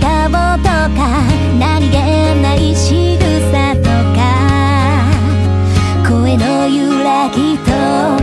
とか何気ない仕草とか声の揺らぎと